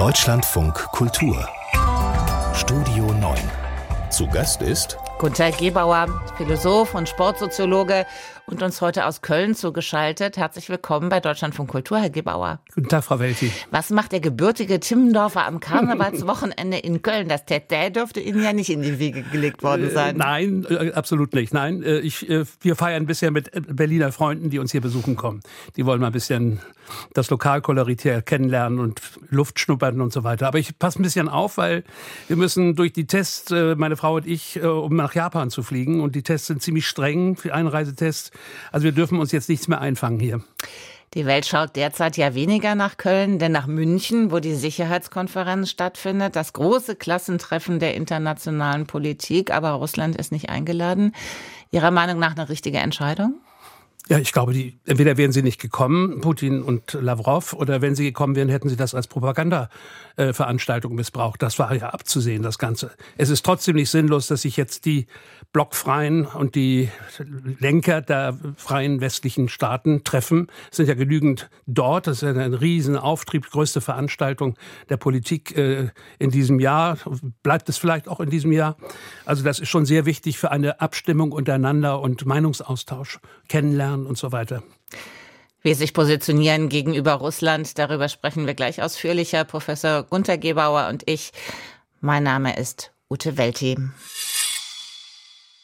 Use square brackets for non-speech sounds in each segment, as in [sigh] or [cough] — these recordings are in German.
Deutschlandfunk Kultur. Studio 9 zu Gast ist Gunther Gebauer, Philosoph und Sportsoziologe und uns heute aus Köln zugeschaltet. Herzlich willkommen bei Deutschlandfunk Kultur, Herr Gebauer. Guten Tag, Frau Welti. Was macht der gebürtige Timmendorfer am Karnevalswochenende in Köln? Das Tete dürfte Ihnen ja nicht in die Wiege gelegt worden äh, sein. Äh, nein, äh, absolut nicht. Nein, äh, ich, äh, wir feiern bisher mit Berliner Freunden, die uns hier besuchen kommen. Die wollen mal ein bisschen das Lokalkolorit kennenlernen und Luft schnuppern und so weiter. Aber ich passe ein bisschen auf, weil wir müssen durch die Tests, äh, meine Frau und ich, um nach Japan zu fliegen. Und die Tests sind ziemlich streng für Einreisetests. Also wir dürfen uns jetzt nichts mehr einfangen hier. Die Welt schaut derzeit ja weniger nach Köln, denn nach München, wo die Sicherheitskonferenz stattfindet, das große Klassentreffen der internationalen Politik. Aber Russland ist nicht eingeladen. Ihrer Meinung nach eine richtige Entscheidung? Ja, ich glaube, die, entweder wären sie nicht gekommen, Putin und Lavrov, oder wenn sie gekommen wären, hätten sie das als Propaganda-Veranstaltung missbraucht. Das war ja abzusehen, das Ganze. Es ist trotzdem nicht sinnlos, dass sich jetzt die Blockfreien und die Lenker der freien westlichen Staaten treffen. Es sind ja genügend dort. Das ist ein riesen Auftrieb, größte Veranstaltung der Politik äh, in diesem Jahr. Bleibt es vielleicht auch in diesem Jahr? Also das ist schon sehr wichtig für eine Abstimmung untereinander und Meinungsaustausch, kennenlernen und so weiter. Wie sich positionieren gegenüber Russland, darüber sprechen wir gleich ausführlicher. Professor Gunther Gebauer und ich. Mein Name ist Ute Welti.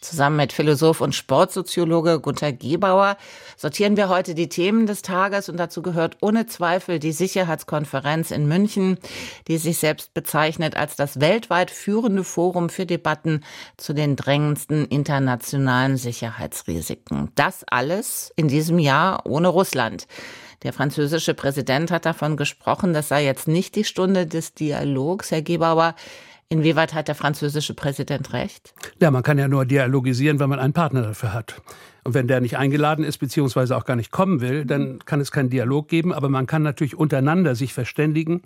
Zusammen mit Philosoph und Sportsoziologe Gunther Gebauer sortieren wir heute die Themen des Tages und dazu gehört ohne Zweifel die Sicherheitskonferenz in München, die sich selbst bezeichnet als das weltweit führende Forum für Debatten zu den drängendsten internationalen Sicherheitsrisiken. Das alles in diesem Jahr ohne Russland. Der französische Präsident hat davon gesprochen, das sei jetzt nicht die Stunde des Dialogs. Herr Gebauer, Inwieweit hat der französische Präsident recht? Ja, man kann ja nur dialogisieren, wenn man einen Partner dafür hat. Und wenn der nicht eingeladen ist, beziehungsweise auch gar nicht kommen will, dann kann es keinen Dialog geben. Aber man kann natürlich untereinander sich verständigen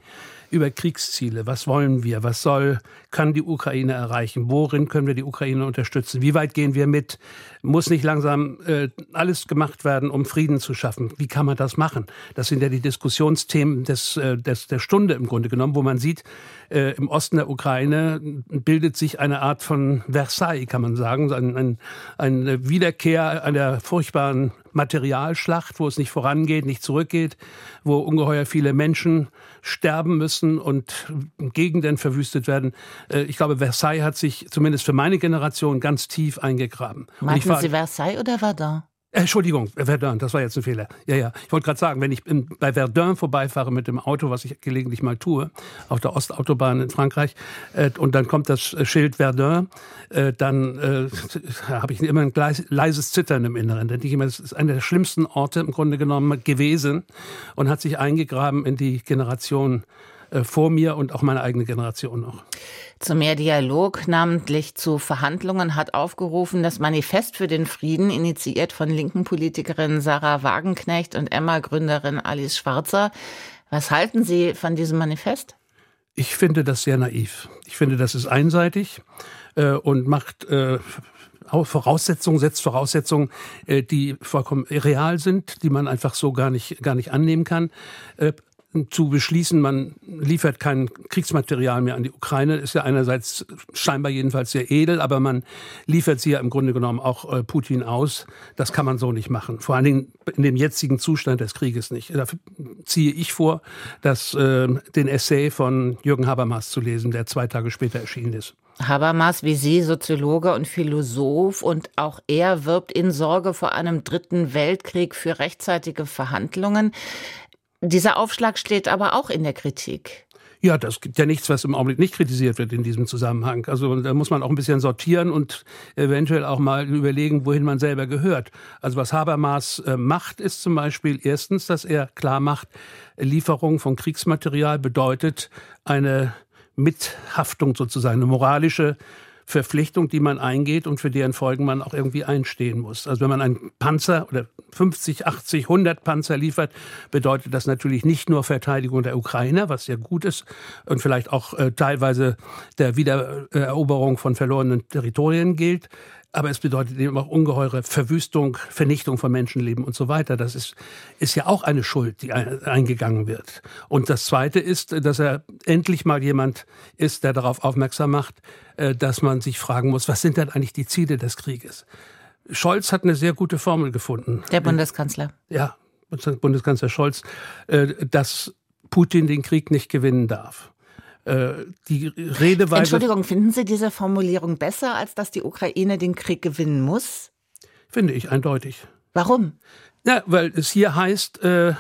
über Kriegsziele. Was wollen wir? Was soll, kann die Ukraine erreichen? Worin können wir die Ukraine unterstützen? Wie weit gehen wir mit? Muss nicht langsam äh, alles gemacht werden, um Frieden zu schaffen? Wie kann man das machen? Das sind ja die Diskussionsthemen des, äh, des, der Stunde im Grunde genommen, wo man sieht, äh, im Osten der Ukraine bildet sich eine Art von Versailles, kann man sagen, ein, ein, eine Wiederkehr einer furchtbaren Materialschlacht, wo es nicht vorangeht, nicht zurückgeht, wo ungeheuer viele Menschen sterben müssen und Gegenden verwüstet werden. Äh, ich glaube, Versailles hat sich zumindest für meine Generation ganz tief eingegraben. Meinten Sie Versailles oder Verdun? Entschuldigung, Verdun, das war jetzt ein Fehler. Ja, ja. Ich wollte gerade sagen, wenn ich bei Verdun vorbeifahre mit dem Auto, was ich gelegentlich mal tue, auf der Ostautobahn in Frankreich, äh, und dann kommt das Schild Verdun, äh, dann äh, habe ich immer ein leises Zittern im Inneren. Denn ich immer, das ist einer der schlimmsten Orte im Grunde genommen gewesen und hat sich eingegraben in die Generation vor mir und auch meine eigene Generation noch. Zu mehr Dialog, namentlich zu Verhandlungen, hat aufgerufen das Manifest für den Frieden, initiiert von linken Politikerinnen Sarah Wagenknecht und Emma-Gründerin Alice Schwarzer. Was halten Sie von diesem Manifest? Ich finde das sehr naiv. Ich finde, das ist einseitig äh, und macht äh, Voraussetzungen, setzt Voraussetzungen, äh, die vollkommen real sind, die man einfach so gar nicht, gar nicht annehmen kann. Zu beschließen, man liefert kein Kriegsmaterial mehr an die Ukraine, ist ja einerseits scheinbar jedenfalls sehr edel, aber man liefert sie ja im Grunde genommen auch äh, Putin aus. Das kann man so nicht machen. Vor allen Dingen in dem jetzigen Zustand des Krieges nicht. Da ziehe ich vor, dass, äh, den Essay von Jürgen Habermas zu lesen, der zwei Tage später erschienen ist. Habermas, wie Sie, Soziologe und Philosoph, und auch er wirbt in Sorge vor einem dritten Weltkrieg für rechtzeitige Verhandlungen. Dieser Aufschlag steht aber auch in der Kritik. Ja, das gibt ja nichts, was im Augenblick nicht kritisiert wird in diesem Zusammenhang. Also da muss man auch ein bisschen sortieren und eventuell auch mal überlegen, wohin man selber gehört. Also was Habermas äh, macht, ist zum Beispiel erstens, dass er klar macht, Lieferung von Kriegsmaterial bedeutet eine Mithaftung sozusagen, eine moralische Verpflichtung, die man eingeht und für deren Folgen man auch irgendwie einstehen muss. Also wenn man einen Panzer oder 50, 80, 100 Panzer liefert, bedeutet das natürlich nicht nur Verteidigung der Ukraine, was ja gut ist und vielleicht auch äh, teilweise der Wiedereroberung von verlorenen Territorien gilt, aber es bedeutet eben auch ungeheure Verwüstung, Vernichtung von Menschenleben und so weiter. Das ist, ist ja auch eine Schuld, die eingegangen wird. Und das Zweite ist, dass er endlich mal jemand ist, der darauf aufmerksam macht, äh, dass man sich fragen muss, was sind denn eigentlich die Ziele des Krieges? Scholz hat eine sehr gute Formel gefunden. Der Bundeskanzler. Ja, Bundeskanzler Scholz, äh, dass Putin den Krieg nicht gewinnen darf. Äh, die Redeweise. Entschuldigung, finden Sie diese Formulierung besser, als dass die Ukraine den Krieg gewinnen muss? Finde ich eindeutig. Warum? Ja, weil es hier heißt, äh,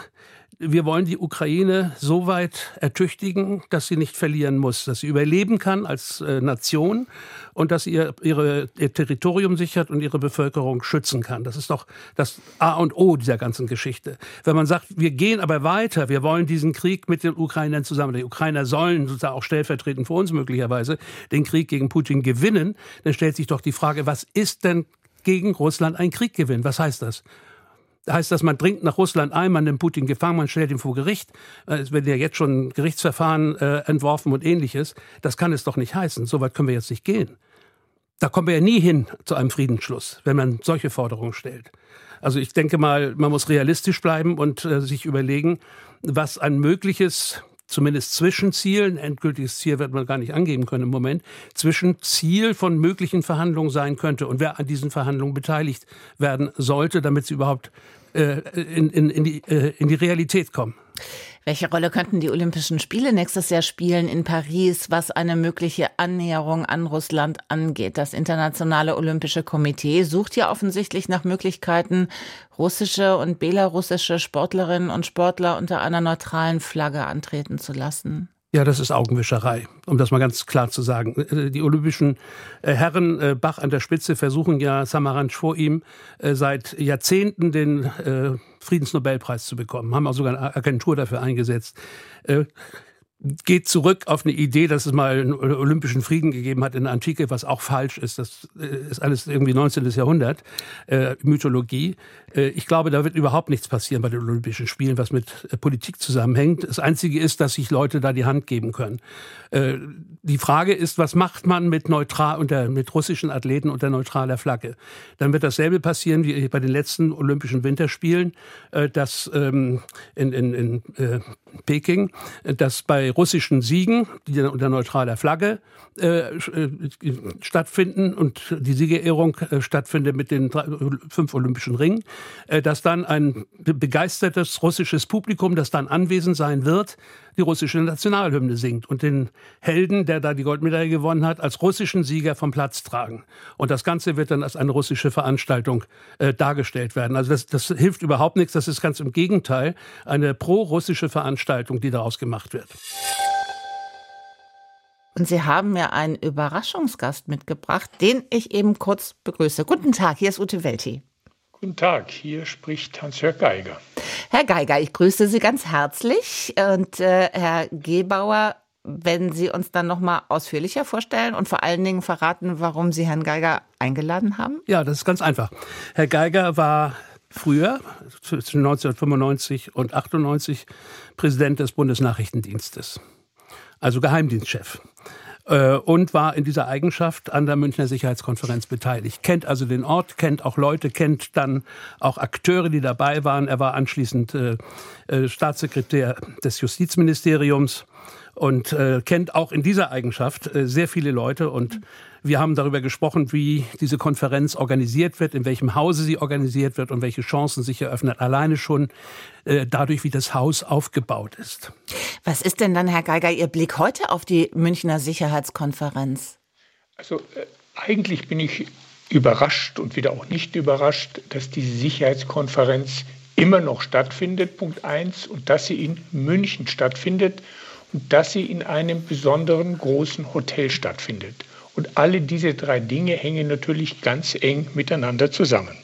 wir wollen die Ukraine so weit ertüchtigen, dass sie nicht verlieren muss, dass sie überleben kann als äh, Nation und dass sie ihr, ihre, ihr Territorium sichert und ihre Bevölkerung schützen kann. Das ist doch das A und O dieser ganzen Geschichte. Wenn man sagt, wir gehen aber weiter, wir wollen diesen Krieg mit den Ukrainern zusammen, die Ukrainer sollen sozusagen auch stellvertretend für uns möglicherweise den Krieg gegen Putin gewinnen, dann stellt sich doch die Frage, was ist denn gegen Russland ein Krieg gewinnen? Was heißt das? Heißt das, man dringt nach Russland ein, man nimmt Putin gefangen, man stellt ihn vor Gericht. Äh, es werden ja jetzt schon Gerichtsverfahren äh, entworfen und ähnliches. Das kann es doch nicht heißen. So weit können wir jetzt nicht gehen. Da kommen wir ja nie hin zu einem Friedensschluss, wenn man solche Forderungen stellt. Also ich denke mal, man muss realistisch bleiben und äh, sich überlegen, was ein mögliches zumindest Zwischenziel, ein endgültiges Ziel wird man gar nicht angeben können im Moment, Zwischenziel von möglichen Verhandlungen sein könnte und wer an diesen Verhandlungen beteiligt werden sollte, damit sie überhaupt äh, in, in, in, die, äh, in die Realität kommen. Welche Rolle könnten die Olympischen Spiele nächstes Jahr spielen in Paris, was eine mögliche Annäherung an Russland angeht? Das Internationale Olympische Komitee sucht ja offensichtlich nach Möglichkeiten, russische und belarussische Sportlerinnen und Sportler unter einer neutralen Flagge antreten zu lassen. Ja, das ist Augenwischerei, um das mal ganz klar zu sagen. Äh, die olympischen äh, Herren äh, Bach an der Spitze versuchen ja Samaranch vor ihm seit Jahrzehnten den Friedensnobelpreis zu bekommen, haben auch sogar eine Agentur dafür eingesetzt geht zurück auf eine Idee, dass es mal einen olympischen Frieden gegeben hat in der Antike, was auch falsch ist. Das ist alles irgendwie 19. Jahrhundert, äh, Mythologie. Äh, ich glaube, da wird überhaupt nichts passieren bei den Olympischen Spielen, was mit äh, Politik zusammenhängt. Das Einzige ist, dass sich Leute da die Hand geben können. Äh, die Frage ist, was macht man mit neutral unter mit russischen Athleten unter neutraler Flagge? Dann wird dasselbe passieren wie bei den letzten Olympischen Winterspielen, äh, dass ähm, in, in, in äh, Peking, dass bei russischen Siegen, die unter neutraler Flagge äh, äh, stattfinden und die Siegerehrung äh, stattfindet mit den drei, fünf Olympischen Ringen, äh, dass dann ein begeistertes russisches Publikum, das dann anwesend sein wird, die russische Nationalhymne singt und den Helden, der da die Goldmedaille gewonnen hat, als russischen Sieger vom Platz tragen. Und das Ganze wird dann als eine russische Veranstaltung äh, dargestellt werden. Also das, das hilft überhaupt nichts. Das ist ganz im Gegenteil eine pro-russische Veranstaltung, die daraus gemacht wird. Und Sie haben mir einen Überraschungsgast mitgebracht, den ich eben kurz begrüße. Guten Tag, hier ist Ute Welti. Guten Tag, hier spricht Hans-Jörg Geiger. Herr Geiger, ich grüße Sie ganz herzlich. Und äh, Herr Gebauer, wenn Sie uns dann noch mal ausführlicher vorstellen und vor allen Dingen verraten, warum Sie Herrn Geiger eingeladen haben? Ja, das ist ganz einfach. Herr Geiger war früher, zwischen 1995 und 98, Präsident des Bundesnachrichtendienstes, also Geheimdienstchef. Äh, und war in dieser Eigenschaft an der Münchner Sicherheitskonferenz beteiligt. Kennt also den Ort, kennt auch Leute, kennt dann auch Akteure, die dabei waren. Er war anschließend äh, äh Staatssekretär des Justizministeriums und äh, kennt auch in dieser Eigenschaft äh, sehr viele Leute und wir haben darüber gesprochen, wie diese Konferenz organisiert wird, in welchem Hause sie organisiert wird und welche Chancen sich eröffnen. Alleine schon äh, dadurch, wie das Haus aufgebaut ist. Was ist denn dann, Herr Geiger, Ihr Blick heute auf die Münchner Sicherheitskonferenz? Also äh, eigentlich bin ich überrascht und wieder auch nicht überrascht, dass diese Sicherheitskonferenz immer noch stattfindet, Punkt 1, und dass sie in München stattfindet dass sie in einem besonderen großen Hotel stattfindet. Und alle diese drei Dinge hängen natürlich ganz eng miteinander zusammen.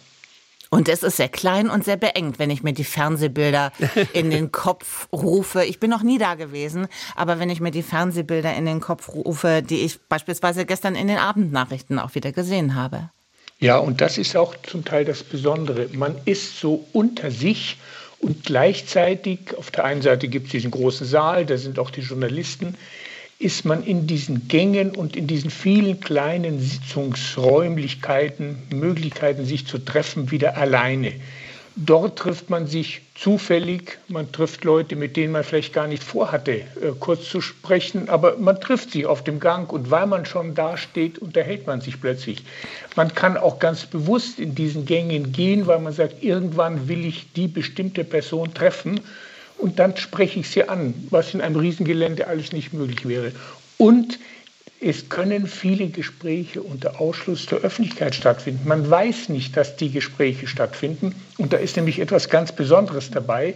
Und es ist sehr klein und sehr beengt, wenn ich mir die Fernsehbilder [laughs] in den Kopf rufe. Ich bin noch nie da gewesen, aber wenn ich mir die Fernsehbilder in den Kopf rufe, die ich beispielsweise gestern in den Abendnachrichten auch wieder gesehen habe. Ja, und das ist auch zum Teil das Besondere. Man ist so unter sich und gleichzeitig, auf der einen Seite gibt es diesen großen Saal, da sind auch die Journalisten, ist man in diesen Gängen und in diesen vielen kleinen Sitzungsräumlichkeiten, Möglichkeiten, sich zu treffen, wieder alleine. Dort trifft man sich zufällig, man trifft Leute, mit denen man vielleicht gar nicht vorhatte, äh, kurz zu sprechen, aber man trifft sie auf dem Gang und weil man schon da steht, unterhält man sich plötzlich. Man kann auch ganz bewusst in diesen Gängen gehen, weil man sagt, irgendwann will ich die bestimmte Person treffen und dann spreche ich sie an, was in einem Riesengelände alles nicht möglich wäre. Und es können viele Gespräche unter Ausschluss der Öffentlichkeit stattfinden. Man weiß nicht, dass die Gespräche stattfinden. Und da ist nämlich etwas ganz Besonderes dabei.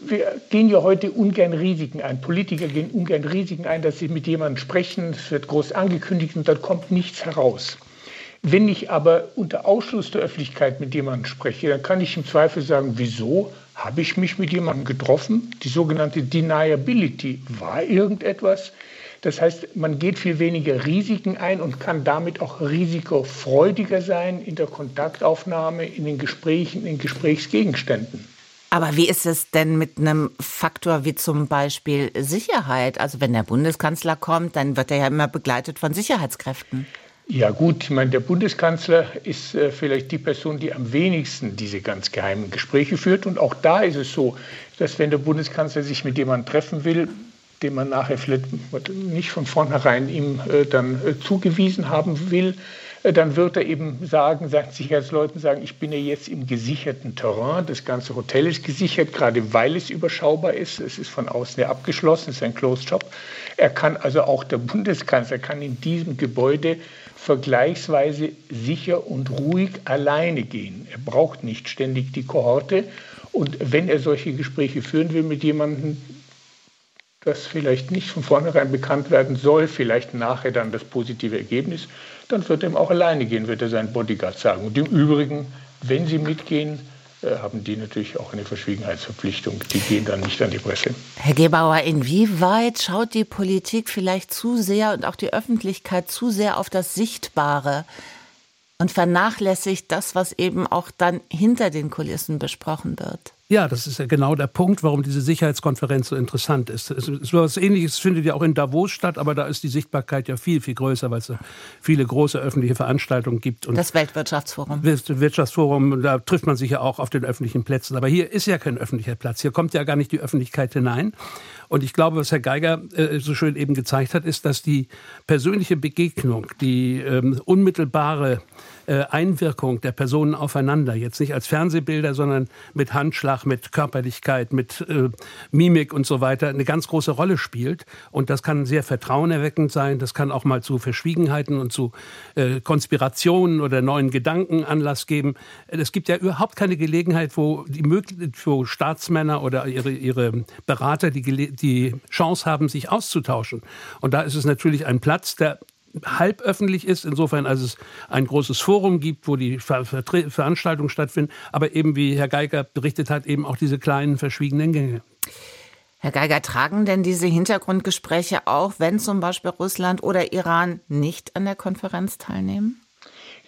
Wir gehen ja heute ungern Risiken ein. Politiker gehen ungern Risiken ein, dass sie mit jemandem sprechen. Es wird groß angekündigt und dann kommt nichts heraus. Wenn ich aber unter Ausschluss der Öffentlichkeit mit jemandem spreche, dann kann ich im Zweifel sagen, wieso habe ich mich mit jemandem getroffen? Die sogenannte Deniability. War irgendetwas? Das heißt, man geht viel weniger Risiken ein und kann damit auch risikofreudiger sein in der Kontaktaufnahme, in den Gesprächen, in Gesprächsgegenständen. Aber wie ist es denn mit einem Faktor wie zum Beispiel Sicherheit? Also wenn der Bundeskanzler kommt, dann wird er ja immer begleitet von Sicherheitskräften. Ja gut, ich meine, der Bundeskanzler ist äh, vielleicht die Person, die am wenigsten diese ganz geheimen Gespräche führt. Und auch da ist es so, dass wenn der Bundeskanzler sich mit jemandem treffen will, den man nachher vielleicht nicht von vornherein ihm äh, dann äh, zugewiesen haben will, äh, dann wird er eben sagen, sagen Sicherheitsleuten sagen, ich bin ja jetzt im gesicherten Terrain, das ganze Hotel ist gesichert, gerade weil es überschaubar ist, es ist von außen ja abgeschlossen, es ist ein Closed Shop. Er kann also auch der Bundeskanzler kann in diesem Gebäude vergleichsweise sicher und ruhig alleine gehen. Er braucht nicht ständig die Kohorte. Und wenn er solche Gespräche führen will mit jemandem, das vielleicht nicht von vornherein bekannt werden soll, vielleicht nachher dann das positive Ergebnis, dann wird er auch alleine gehen, wird er seinen Bodyguard sagen. Und im Übrigen, wenn sie mitgehen, äh, haben die natürlich auch eine Verschwiegenheitsverpflichtung. Die gehen dann nicht an die Presse. Herr Gebauer, inwieweit schaut die Politik vielleicht zu sehr und auch die Öffentlichkeit zu sehr auf das Sichtbare und vernachlässigt das, was eben auch dann hinter den Kulissen besprochen wird? Ja, das ist ja genau der Punkt, warum diese Sicherheitskonferenz so interessant ist. Es ist was Ähnliches findet ja auch in Davos statt, aber da ist die Sichtbarkeit ja viel, viel größer, weil es viele große öffentliche Veranstaltungen gibt. Und das Weltwirtschaftsforum. Wirtschaftsforum, da trifft man sich ja auch auf den öffentlichen Plätzen. Aber hier ist ja kein öffentlicher Platz. Hier kommt ja gar nicht die Öffentlichkeit hinein. Und ich glaube, was Herr Geiger äh, so schön eben gezeigt hat, ist, dass die persönliche Begegnung, die ähm, unmittelbare Einwirkung der Personen aufeinander, jetzt nicht als Fernsehbilder, sondern mit Handschlag, mit Körperlichkeit, mit äh, Mimik und so weiter, eine ganz große Rolle spielt. Und das kann sehr vertrauenerweckend sein. Das kann auch mal zu Verschwiegenheiten und zu äh, Konspirationen oder neuen Gedanken Anlass geben. Es gibt ja überhaupt keine Gelegenheit, wo die wo Staatsmänner oder ihre, ihre Berater die, die Chance haben, sich auszutauschen. Und da ist es natürlich ein Platz, der halb öffentlich ist, insofern als es ein großes Forum gibt, wo die Ver Ver Veranstaltungen stattfinden, aber eben, wie Herr Geiger berichtet hat, eben auch diese kleinen verschwiegenen Gänge. Herr Geiger, tragen denn diese Hintergrundgespräche auch, wenn zum Beispiel Russland oder Iran nicht an der Konferenz teilnehmen?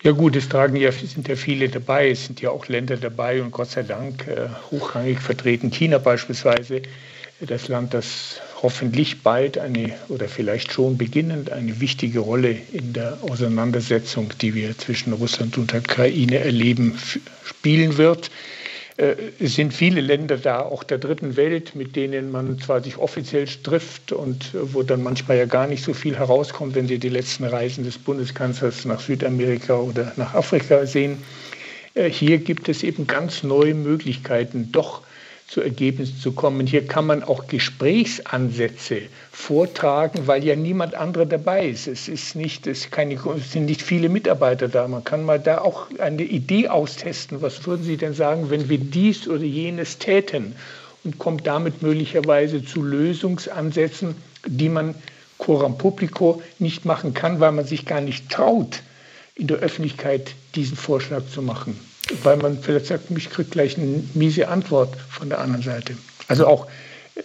Ja gut, es tragen ja, sind ja viele dabei, es sind ja auch Länder dabei und Gott sei Dank äh, hochrangig vertreten, China beispielsweise, das Land, das hoffentlich bald eine oder vielleicht schon beginnend eine wichtige Rolle in der Auseinandersetzung, die wir zwischen Russland und der Ukraine erleben, spielen wird. Äh, es sind viele Länder da, auch der dritten Welt, mit denen man zwar sich offiziell trifft und wo dann manchmal ja gar nicht so viel herauskommt, wenn Sie die letzten Reisen des Bundeskanzlers nach Südamerika oder nach Afrika sehen. Äh, hier gibt es eben ganz neue Möglichkeiten, doch zu Ergebnissen zu kommen. Hier kann man auch Gesprächsansätze vortragen, weil ja niemand anderer dabei ist. Es, ist nicht, es, keine, es sind nicht viele Mitarbeiter da. Man kann mal da auch eine Idee austesten. Was würden Sie denn sagen, wenn wir dies oder jenes täten? Und kommt damit möglicherweise zu Lösungsansätzen, die man coram publico nicht machen kann, weil man sich gar nicht traut, in der Öffentlichkeit diesen Vorschlag zu machen weil man vielleicht sagt, ich kriege gleich eine miese Antwort von der anderen Seite. Also auch äh,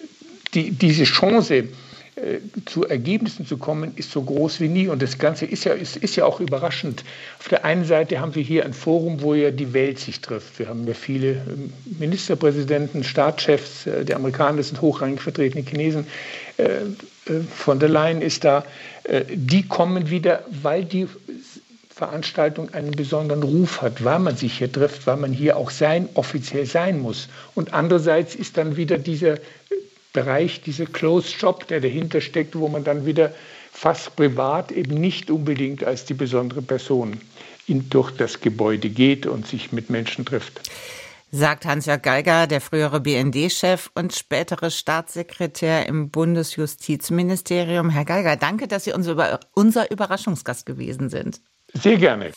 die, diese Chance, äh, zu Ergebnissen zu kommen, ist so groß wie nie. Und das Ganze ist ja, ist, ist ja auch überraschend. Auf der einen Seite haben wir hier ein Forum, wo ja die Welt sich trifft. Wir haben ja viele ähm, Ministerpräsidenten, Staatschefs, äh, die Amerikaner sind hochrangig vertreten, die Chinesen. Von der Leyen ist da. Die kommen wieder, weil die Veranstaltung einen besonderen Ruf hat, weil man sich hier trifft, weil man hier auch sein, offiziell sein muss. Und andererseits ist dann wieder dieser Bereich, dieser Closed Shop, der dahinter steckt, wo man dann wieder fast privat eben nicht unbedingt als die besondere Person in, durch das Gebäude geht und sich mit Menschen trifft. Sagt Hans-Jörg Geiger, der frühere BND-Chef und spätere Staatssekretär im Bundesjustizministerium. Herr Geiger, danke, dass Sie unser Überraschungsgast gewesen sind. Sehr gerne.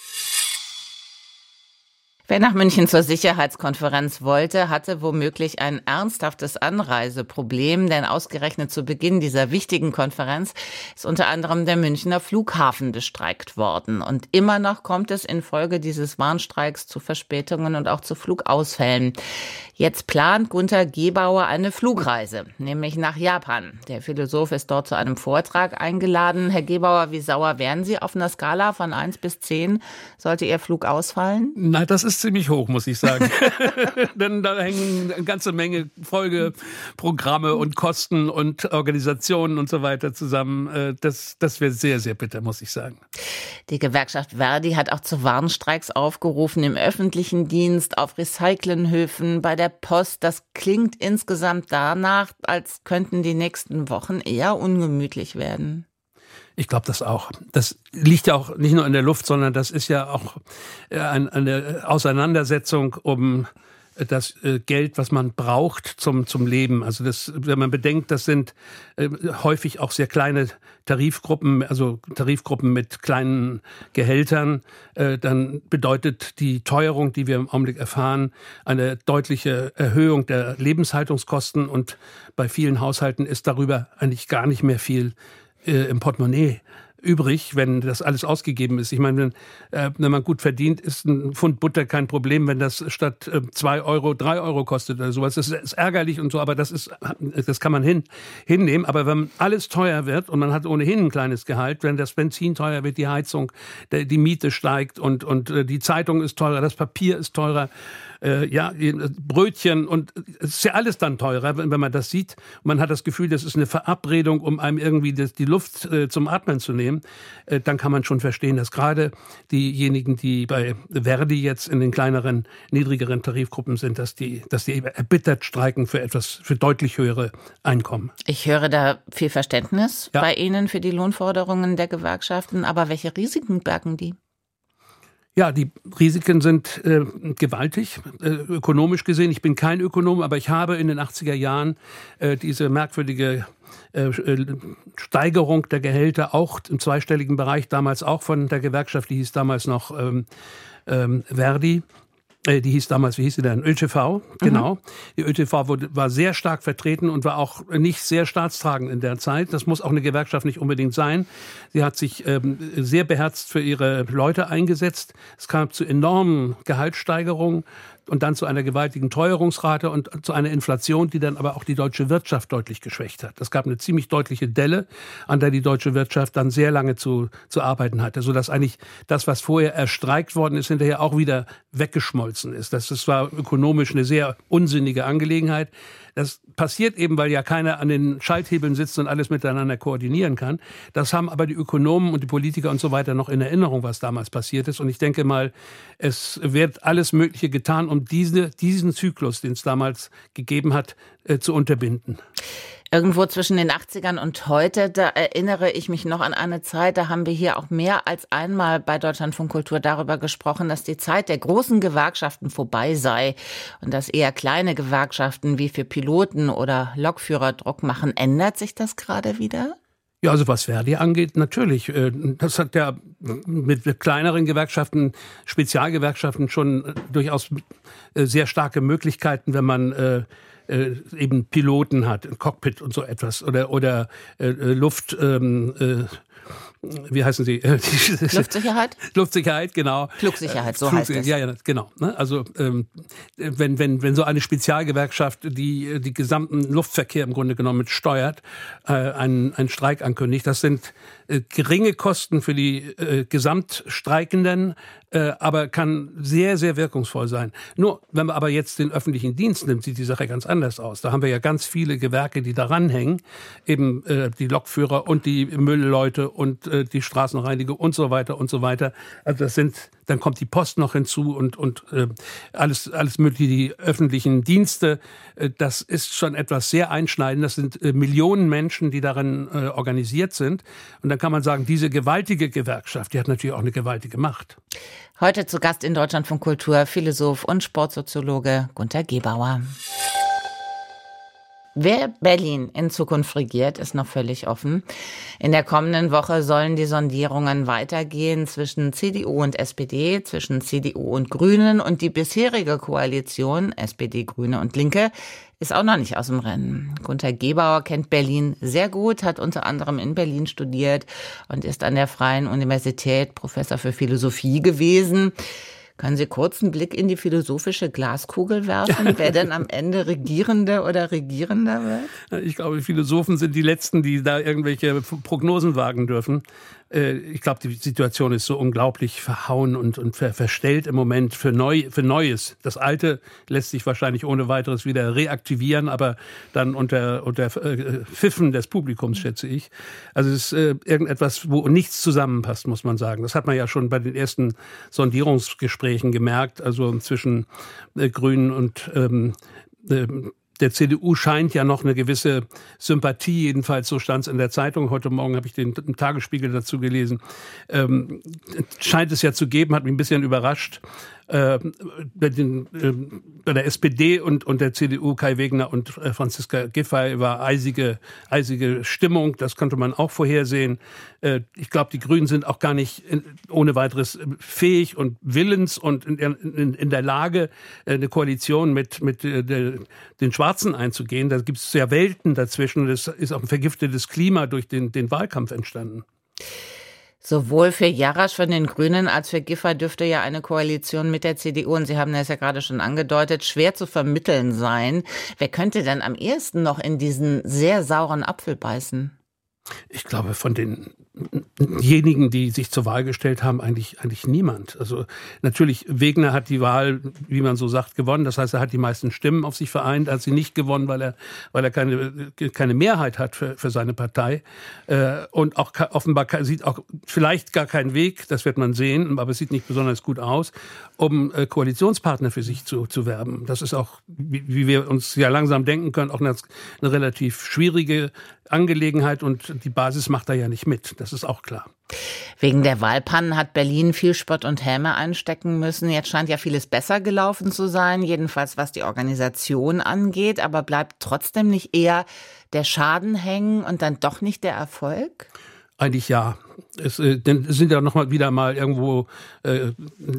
Wer nach München zur Sicherheitskonferenz wollte, hatte womöglich ein ernsthaftes Anreiseproblem, denn ausgerechnet zu Beginn dieser wichtigen Konferenz ist unter anderem der Münchner Flughafen bestreikt worden. Und immer noch kommt es infolge dieses Warnstreiks zu Verspätungen und auch zu Flugausfällen. Jetzt plant Gunther Gebauer eine Flugreise, nämlich nach Japan. Der Philosoph ist dort zu einem Vortrag eingeladen. Herr Gebauer, wie sauer wären Sie auf einer Skala von 1 bis 10? Sollte Ihr Flug ausfallen? Nein, das ist ziemlich hoch, muss ich sagen. [laughs] Denn da hängen eine ganze Menge Folgeprogramme und Kosten und Organisationen und so weiter zusammen. Äh, das, das wäre sehr, sehr bitter, muss ich sagen. Die Gewerkschaft Verdi hat auch zu Warnstreiks aufgerufen im öffentlichen Dienst, auf Recyclinghöfen, bei der Post, das klingt insgesamt danach, als könnten die nächsten Wochen eher ungemütlich werden. Ich glaube das auch. Das liegt ja auch nicht nur in der Luft, sondern das ist ja auch äh, eine Auseinandersetzung um das äh, Geld, was man braucht zum, zum Leben. Also das, wenn man bedenkt, das sind äh, häufig auch sehr kleine Tarifgruppen, also Tarifgruppen mit kleinen Gehältern, äh, dann bedeutet die Teuerung, die wir im Augenblick erfahren, eine deutliche Erhöhung der Lebenshaltungskosten und bei vielen Haushalten ist darüber eigentlich gar nicht mehr viel im Portemonnaie übrig, wenn das alles ausgegeben ist. Ich meine, wenn, äh, wenn man gut verdient, ist ein Pfund Butter kein Problem, wenn das statt äh, zwei Euro drei Euro kostet oder sowas. Das ist ärgerlich und so, aber das ist, das kann man hin, hinnehmen. Aber wenn alles teuer wird und man hat ohnehin ein kleines Gehalt, wenn das Benzin teuer wird, die Heizung, der, die Miete steigt und, und äh, die Zeitung ist teurer, das Papier ist teurer, äh, ja, Brötchen und es ist ja alles dann teurer, wenn, wenn man das sieht. Man hat das Gefühl, das ist eine Verabredung, um einem irgendwie das, die Luft äh, zum Atmen zu nehmen. Äh, dann kann man schon verstehen, dass gerade diejenigen, die bei Verdi jetzt in den kleineren, niedrigeren Tarifgruppen sind, dass die, dass die erbittert streiken für etwas, für deutlich höhere Einkommen. Ich höre da viel Verständnis ja. bei Ihnen für die Lohnforderungen der Gewerkschaften, aber welche Risiken bergen die? Ja, die Risiken sind äh, gewaltig, äh, ökonomisch gesehen. Ich bin kein Ökonom, aber ich habe in den 80er Jahren äh, diese merkwürdige äh, äh, Steigerung der Gehälter auch im zweistelligen Bereich, damals auch von der Gewerkschaft, die hieß damals noch ähm, ähm, Verdi, die hieß damals, wie hieß sie denn? ÖTV, genau. Mhm. Die ÖTV wurde, war sehr stark vertreten und war auch nicht sehr staatstragend in der Zeit. Das muss auch eine Gewerkschaft nicht unbedingt sein. Sie hat sich ähm, sehr beherzt für ihre Leute eingesetzt. Es kam zu enormen Gehaltssteigerungen und dann zu einer gewaltigen Teuerungsrate und zu einer Inflation, die dann aber auch die deutsche Wirtschaft deutlich geschwächt hat. Es gab eine ziemlich deutliche Delle, an der die deutsche Wirtschaft dann sehr lange zu, zu arbeiten hatte, sodass eigentlich das, was vorher erstreikt worden ist, hinterher auch wieder weggeschmolzen ist. Das, das war ökonomisch eine sehr unsinnige Angelegenheit. Das passiert eben, weil ja keiner an den Schalthebeln sitzt und alles miteinander koordinieren kann. Das haben aber die Ökonomen und die Politiker und so weiter noch in Erinnerung, was damals passiert ist. Und ich denke mal, es wird alles Mögliche getan, um diese, diesen Zyklus, den es damals gegeben hat, äh, zu unterbinden. Irgendwo zwischen den 80ern und heute, da erinnere ich mich noch an eine Zeit, da haben wir hier auch mehr als einmal bei Deutschlandfunk Kultur darüber gesprochen, dass die Zeit der großen Gewerkschaften vorbei sei und dass eher kleine Gewerkschaften wie für Piloten oder Lokführer Druck machen. Ändert sich das gerade wieder? Ja, also was Verdi angeht, natürlich. Äh, das hat ja mit kleineren Gewerkschaften, Spezialgewerkschaften schon durchaus äh, sehr starke Möglichkeiten, wenn man äh, eben Piloten hat, ein Cockpit und so etwas oder oder äh, Luft ähm, äh, wie heißen sie? [laughs] Luftsicherheit? Luftsicherheit, genau. Flugsicherheit, so Flug, heißt es. Ja, ja, genau. Ne? Also ähm, wenn, wenn, wenn so eine Spezialgewerkschaft, die die gesamten Luftverkehr im Grunde genommen steuert, äh, einen, einen Streik ankündigt, das sind äh, geringe Kosten für die äh, Gesamtstreikenden, äh, aber kann sehr, sehr wirkungsvoll sein. Nur, wenn man aber jetzt den öffentlichen Dienst nimmt, sieht die Sache ganz anders aus. Da haben wir ja ganz viele Gewerke, die daran hängen, eben äh, die Lokführer und die Müllleute und äh, die Straßenreiniger und so weiter und so weiter. Also das sind, dann kommt die Post noch hinzu und, und äh, alles, alles mögliche, die öffentlichen Dienste. Äh, das ist schon etwas sehr einschneidend. Das sind äh, Millionen Menschen, die darin äh, organisiert sind. Und dann kann man sagen, diese gewaltige Gewerkschaft, die hat natürlich auch eine gewaltige Macht. Heute zu Gast in Deutschland von Kultur Philosoph und Sportsoziologe Gunter Gebauer. Wer Berlin in Zukunft regiert, ist noch völlig offen. In der kommenden Woche sollen die Sondierungen weitergehen zwischen CDU und SPD, zwischen CDU und Grünen und die bisherige Koalition SPD, Grüne und Linke ist auch noch nicht aus dem Rennen. Gunther Gebauer kennt Berlin sehr gut, hat unter anderem in Berlin studiert und ist an der Freien Universität Professor für Philosophie gewesen. Können Sie kurz einen Blick in die philosophische Glaskugel werfen, wer denn am Ende Regierende oder Regierender wird? Ich glaube, Philosophen sind die Letzten, die da irgendwelche Prognosen wagen dürfen. Äh, ich glaube, die Situation ist so unglaublich verhauen und, und ver verstellt im Moment für, Neu für Neues. Das Alte lässt sich wahrscheinlich ohne weiteres wieder reaktivieren, aber dann unter, unter äh, Pfiffen des Publikums, schätze ich. Also es ist äh, irgendetwas, wo nichts zusammenpasst, muss man sagen. Das hat man ja schon bei den ersten Sondierungsgesprächen gemerkt, also zwischen Grünen und ähm, ähm der CDU scheint ja noch eine gewisse Sympathie, jedenfalls so stand es in der Zeitung. Heute Morgen habe ich den Tagesspiegel dazu gelesen. Ähm, scheint es ja zu geben, hat mich ein bisschen überrascht äh, bei, den, äh, bei der SPD und, und der CDU, Kai Wegner und äh, Franziska Giffey, war eisige, eisige Stimmung. Das konnte man auch vorhersehen. Äh, ich glaube, die Grünen sind auch gar nicht in, ohne weiteres fähig und willens und in, in, in der Lage, äh, eine Koalition mit, mit äh, der, den Schwarzen einzugehen. Da gibt es ja Welten dazwischen. Es ist auch ein vergiftetes Klima durch den, den Wahlkampf entstanden. Sowohl für Jarasch von den Grünen als für Giffer dürfte ja eine Koalition mit der CDU, und Sie haben das ja gerade schon angedeutet, schwer zu vermitteln sein. Wer könnte denn am ehesten noch in diesen sehr sauren Apfel beißen? Ich glaube, von denjenigen, die sich zur Wahl gestellt haben, eigentlich, eigentlich niemand. Also natürlich, Wegner hat die Wahl, wie man so sagt, gewonnen. Das heißt, er hat die meisten Stimmen auf sich vereint. Er hat sie nicht gewonnen, weil er, weil er keine, keine Mehrheit hat für, für seine Partei. Äh, und auch offenbar sieht auch vielleicht gar keinen Weg, das wird man sehen, aber es sieht nicht besonders gut aus, um äh, Koalitionspartner für sich zu, zu werben. Das ist auch, wie wir uns ja langsam denken können, auch eine, eine relativ schwierige Angelegenheit und die Basis macht da ja nicht mit. Das ist auch klar. Wegen der Wahlpannen hat Berlin viel Spott und Häme einstecken müssen. Jetzt scheint ja vieles besser gelaufen zu sein, jedenfalls was die Organisation angeht. Aber bleibt trotzdem nicht eher der Schaden hängen und dann doch nicht der Erfolg? Eigentlich ja. Es äh, denn sind ja noch mal wieder mal irgendwo äh,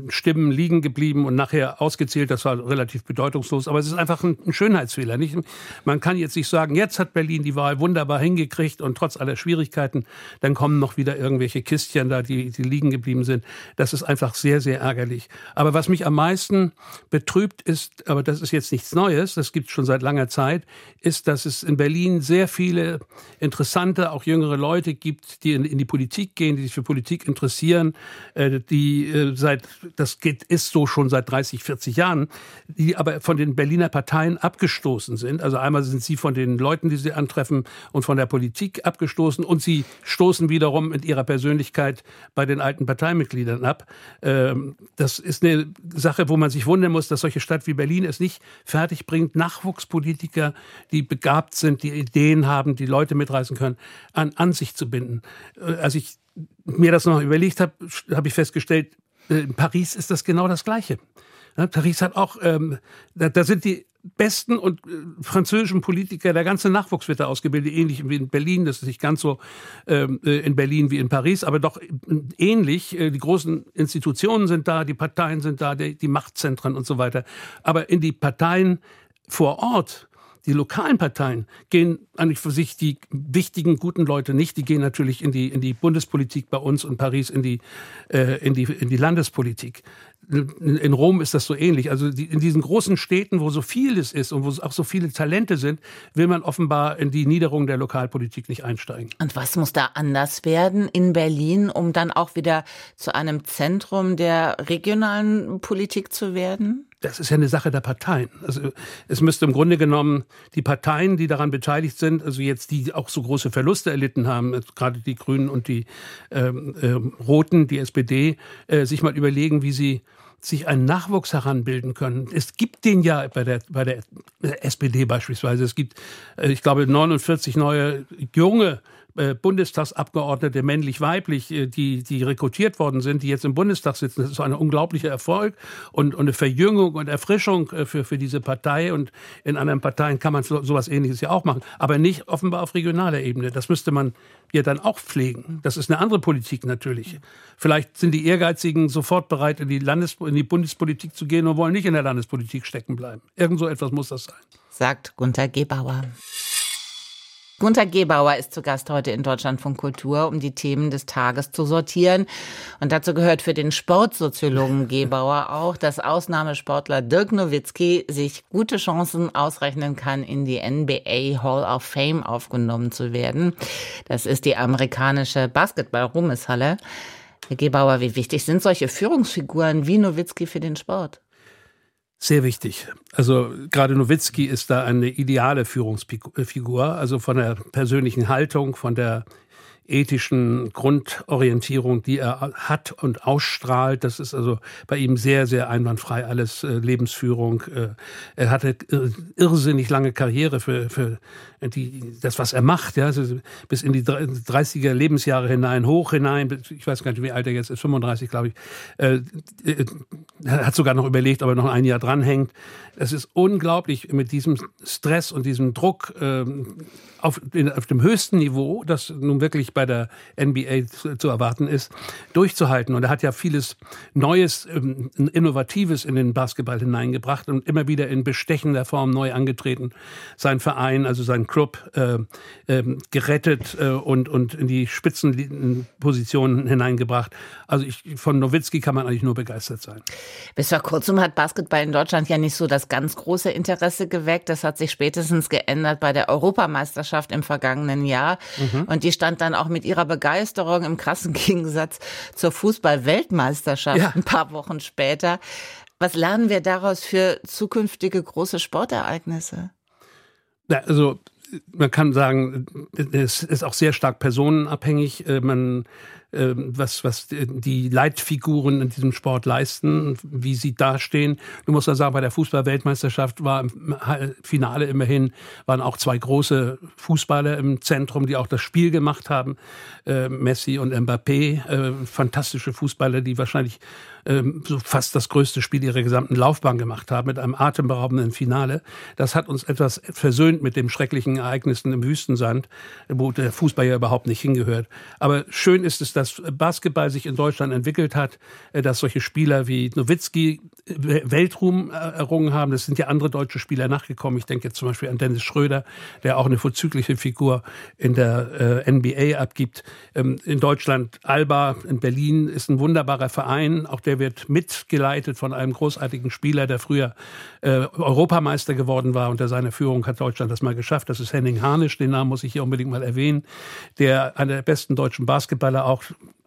Stimmen liegen geblieben und nachher ausgezählt. Das war relativ bedeutungslos. Aber es ist einfach ein, ein, Schönheitsfehler. Nicht? Man kann jetzt nicht sagen, jetzt hat Berlin die Wahl wunderbar hingekriegt und trotz aller Schwierigkeiten, dann kommen noch wieder irgendwelche Kistchen da, die, die liegen geblieben sind. Das ist einfach sehr, sehr ärgerlich. Aber was mich am meisten betrübt ist, aber das ist jetzt nichts Neues, das gibt es schon seit langer Zeit, ist, dass es in Berlin sehr viele interessante, auch jüngere Leute gibt, die in, in die Politik gehen gehen, die sich für Politik interessieren, äh, die äh, seit, das geht, ist so schon seit 30, 40 Jahren, die aber von den Berliner Parteien abgestoßen sind. Also einmal sind sie von den Leuten, die sie antreffen und von der Politik abgestoßen und sie stoßen wiederum mit ihrer Persönlichkeit bei den alten Parteimitgliedern ab. Ähm, das ist eine Sache, wo man sich wundern muss, dass solche Stadt wie Berlin es nicht fertig bringt, Nachwuchspolitiker, die begabt sind, die Ideen haben, die Leute mitreißen können, an, an sich zu binden. Äh, als mir das noch überlegt habe, habe ich festgestellt, äh, in Paris ist das genau das Gleiche. Paris hat auch, ähm, da, da, sind die besten und äh, französischen Politiker, der ganze Nachwuchs wird da ausgebildet, ähnlich wie in Berlin. Das ist nicht ganz so ähm, äh, in Berlin wie in Paris, aber doch ähnlich. Äh, die großen Institutionen sind da, die Parteien sind da, die, die Machtzentren und so weiter. Aber in die Parteien vor Ort Die lokalen Parteien gehen eigentlich für sich die wichtigen, guten Leute nicht. Die gehen natürlich in die, in die Bundespolitik bei uns und Paris in die, äh, in die, in die Landespolitik. In Rom ist das so ähnlich. Also die, in diesen großen Städten, wo so vieles ist und wo auch so viele Talente sind, will man offenbar in die Niederung der Lokalpolitik nicht einsteigen. Und was muss da anders werden in Berlin, um dann auch wieder zu einem Zentrum der regionalen Politik zu werden? Das ist ja eine Sache der Parteien. Also es müsste im Grunde genommen die Parteien, die daran beteiligt sind, also jetzt die auch so große Verluste erlitten haben, gerade die Grünen und die ähm, äh, Roten, die SPD, äh, sich mal überlegen, wie sie sich einen Nachwuchs heranbilden können. Es gibt den ja bei der, bei der SPD beispielsweise. Es gibt, äh, ich glaube, 49 neue junge Bundestagsabgeordnete, männlich-weiblich, äh, die, die rekrutiert worden sind, die jetzt im Bundestag sitzen. Das ist ein unglaublicher Erfolg und, und eine Verjüngung und Erfrischung äh, für, für diese Partei. Und in anderen Parteien kann man so, sowas Ähnliches ja auch machen. Aber nicht offenbar auf regionaler Ebene. Das müsste man ja dann auch pflegen. Das ist eine andere Politik natürlich. Vielleicht sind die Ehrgeizigen sofort bereit, in die, Landes in die Bundespolitik zu gehen und wollen nicht in der Landespolitik stecken bleiben. Irgend so etwas muss das sein. Sagt Gunther Gebauer. Gunther Gebauer ist zu Gast heute in Deutschlandfunk Kultur, um die Themen des Tages zu sortieren. Und dazu gehört für den Sportsoziologen [laughs] Gebauer auch, dass Ausnahmesportler Dirk Nowitzki sich gute Chancen ausrechnen kann, in die NBA Hall of Fame aufgenommen zu werden. Das ist die amerikanische Basketball-Ruhmeshalle. Herr Gebauer, wie wichtig sind solche Führungsfiguren wie Nowitzki für den Sport? Sehr wichtig. Also gerade Nowitzki ist da eine ideale Führungsfigur, also von der persönlichen Haltung, von der ethischen Grundorientierung, die er hat und ausstrahlt. Das ist also bei ihm sehr, sehr einwandfrei alles äh, Lebensführung. Äh, er hatte irrsinnig lange Karriere für, für die, das, was er macht, ja, bis in die 30er Lebensjahre hinein, hoch hinein, ich weiß gar nicht, wie alt er jetzt ist, 35, glaube ich. Äh, äh, hat sogar noch überlegt, ob er noch ein Jahr dranhängt. Es ist unglaublich mit diesem Stress und diesem Druck äh, auf, auf dem höchsten Niveau, das nun wirklich bei der NBA zu, zu, erwarten ist, durchzuhalten. Und er hat ja vieles Neues, ähm, Innovatives in den Basketball hineingebracht und immer wieder in bestechender Form neu angetreten. Sein Verein, also sein Club, äh, äh, gerettet äh, und, und in die Spitzenpositionen hineingebracht. Also ich, von Nowitzki kann man eigentlich nur begeistert sein. Bis vor kurzem hat Basketball in Deutschland ja nicht so das ganz große Interesse geweckt. Das hat sich spätestens geändert bei der Europameisterschaft im vergangenen Jahr. Mhm. Und die stand dann auch mit ihrer Begeisterung im krassen [laughs] Gegensatz zur Fußball-Weltmeisterschaft ja. ein paar Wochen später. Was lernen wir daraus für zukünftige große Sportereignisse? Ja, also man kann sagen, es ist auch sehr stark personenabhängig. Äh, man was, was die Leitfiguren in diesem Sport leisten, wie sie dastehen. Du musst ja sagen, bei der Fußball-Weltmeisterschaft war im Finale immerhin, waren auch zwei große Fußballer im Zentrum, die auch das Spiel gemacht haben. Äh, Messi und Mbappé, äh, fantastische Fußballer, die wahrscheinlich ähm, so fast das größte Spiel ihrer gesamten Laufbahn gemacht haben, mit einem atemberaubenden Finale. Das hat uns etwas versöhnt mit den schrecklichen Ereignissen im Wüstensand, wo der Fußball ja überhaupt nicht hingehört. Aber schön ist es, dass Basketball sich in Deutschland entwickelt hat, äh, dass solche Spieler wie Nowitzki äh, Weltruhm äh, errungen haben. Das sind ja andere deutsche Spieler nachgekommen. Ich denke jetzt zum Beispiel an Dennis Schröder, der auch eine vorzügliche Figur in der NBA abgibt. Ähm, in Deutschland Alba, in Berlin ist ein wunderbarer Verein, auch der wird mitgeleitet von einem großartigen Spieler, der früher Europameister geworden war. Unter seiner Führung hat Deutschland das mal geschafft. Das ist Henning Harnisch, den Namen muss ich hier unbedingt mal erwähnen, der einer der besten deutschen Basketballer auch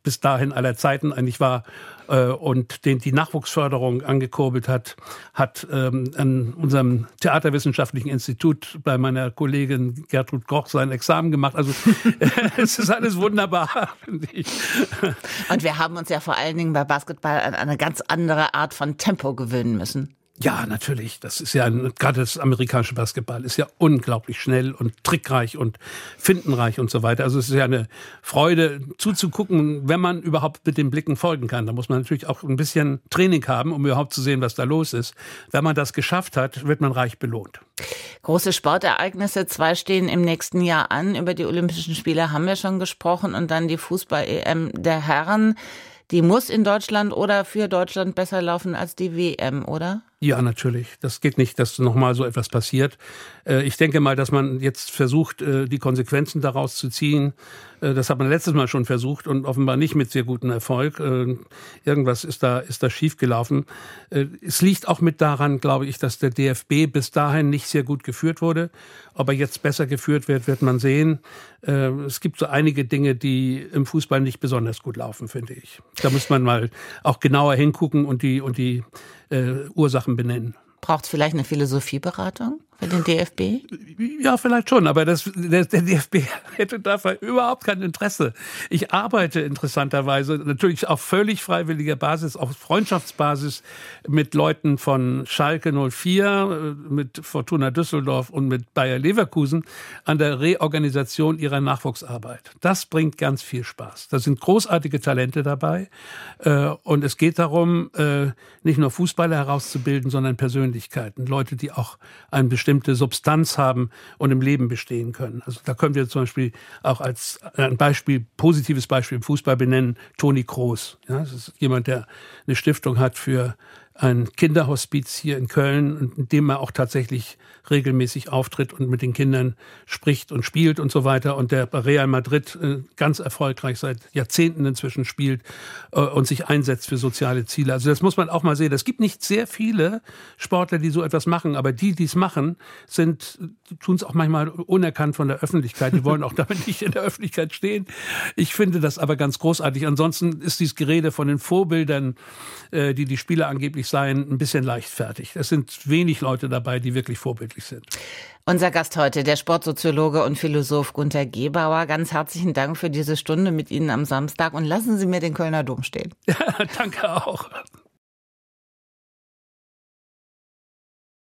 bis dahin aller Zeiten eigentlich war äh, und den die Nachwuchsförderung angekurbelt hat, hat ähm, an unserem Theaterwissenschaftlichen Institut bei meiner Kollegin Gertrud Koch sein Examen gemacht. Also [laughs] es ist alles wunderbar. Und wir haben uns ja vor allen Dingen bei Basketball an eine ganz andere Art von Tempo gewöhnen müssen. Ja, natürlich. Das ist ja ein, gerade das amerikanische Basketball ist ja unglaublich schnell und trickreich und findenreich und so weiter. Also es ist ja eine Freude zuzugucken, wenn man überhaupt mit den Blicken folgen kann. Da muss man natürlich auch ein bisschen Training haben, um überhaupt zu sehen, was da los ist. Wenn man das geschafft hat, wird man reich belohnt. Große Sportereignisse, zwei stehen im nächsten Jahr an. Über die Olympischen Spiele haben wir schon gesprochen und dann die Fußball-EM der Herren. Die muss in Deutschland oder für Deutschland besser laufen als die WM, oder? Ja, natürlich. Das geht nicht, dass nochmal so etwas passiert. Äh, ich denke mal, dass man jetzt versucht, äh, die Konsequenzen daraus zu ziehen. Äh, das hat man letztes Mal schon versucht und offenbar nicht mit sehr gutem Erfolg. Irgendwas ist da, ist da schiefgelaufen. Es liegt auch mit daran, glaube ich, dass der DFB bis dahin nicht sehr gut geführt wurde. Ob er jetzt besser geführt wird, wird man sehen. Es gibt so einige Dinge, die im Fußball nicht besonders gut laufen, finde ich. Da muss man mal auch genauer hingucken und die, und die äh, Ursachen benennen. Braucht es vielleicht eine Philosophieberatung? Für den DFB? Ja, vielleicht schon, aber das, der, der DFB [laughs] hätte dafür überhaupt kein Interesse. Ich arbeite interessanterweise natürlich auf völlig freiwilliger Basis, auf Freundschaftsbasis mit Leuten von Schalke 04, äh, mit Fortuna Düsseldorf und mit Bayer Leverkusen an der Reorganisation ihrer Nachwuchsarbeit. Das bringt ganz viel Spaß. Da sind großartige Talente dabei äh, und es geht darum, äh, nicht nur Fußballer herauszubilden, sondern Persönlichkeiten, Leute, die auch ein bestimmtes bestimmte Substanz haben und im Leben bestehen können. Also da können wir zum Beispiel auch als ein Beispiel, positives Beispiel im Fußball benennen, Toni Kroos. Ja, das ist jemand, der eine Stiftung hat für ein Kinderhospiz hier in Köln, in dem er auch tatsächlich regelmäßig auftritt und mit den Kindern spricht und spielt und so weiter und der Real Madrid äh, ganz erfolgreich seit Jahrzehnten inzwischen spielt äh, und sich einsetzt für soziale Ziele. Also das muss man auch mal sehen. Es gibt nicht sehr viele Sportler, die so etwas machen, aber die, die es machen, sind tun es auch manchmal unerkannt von der Öffentlichkeit. Die wollen auch [laughs] damit nicht in der Öffentlichkeit stehen. Ich finde das aber ganz großartig. Ansonsten ist dieses Gerede von den Vorbildern, äh, die die Spieler angeblich seien, ein bisschen leichtfertig. Es sind wenig Leute dabei, die wirklich vorbildlich sind. Unser Gast heute, der Sportsoziologe und Philosoph Gunther Gebauer. Ganz herzlichen Dank für diese Stunde mit Ihnen am Samstag und lassen Sie mir den Kölner Dom stehen. Ja, [laughs] danke auch.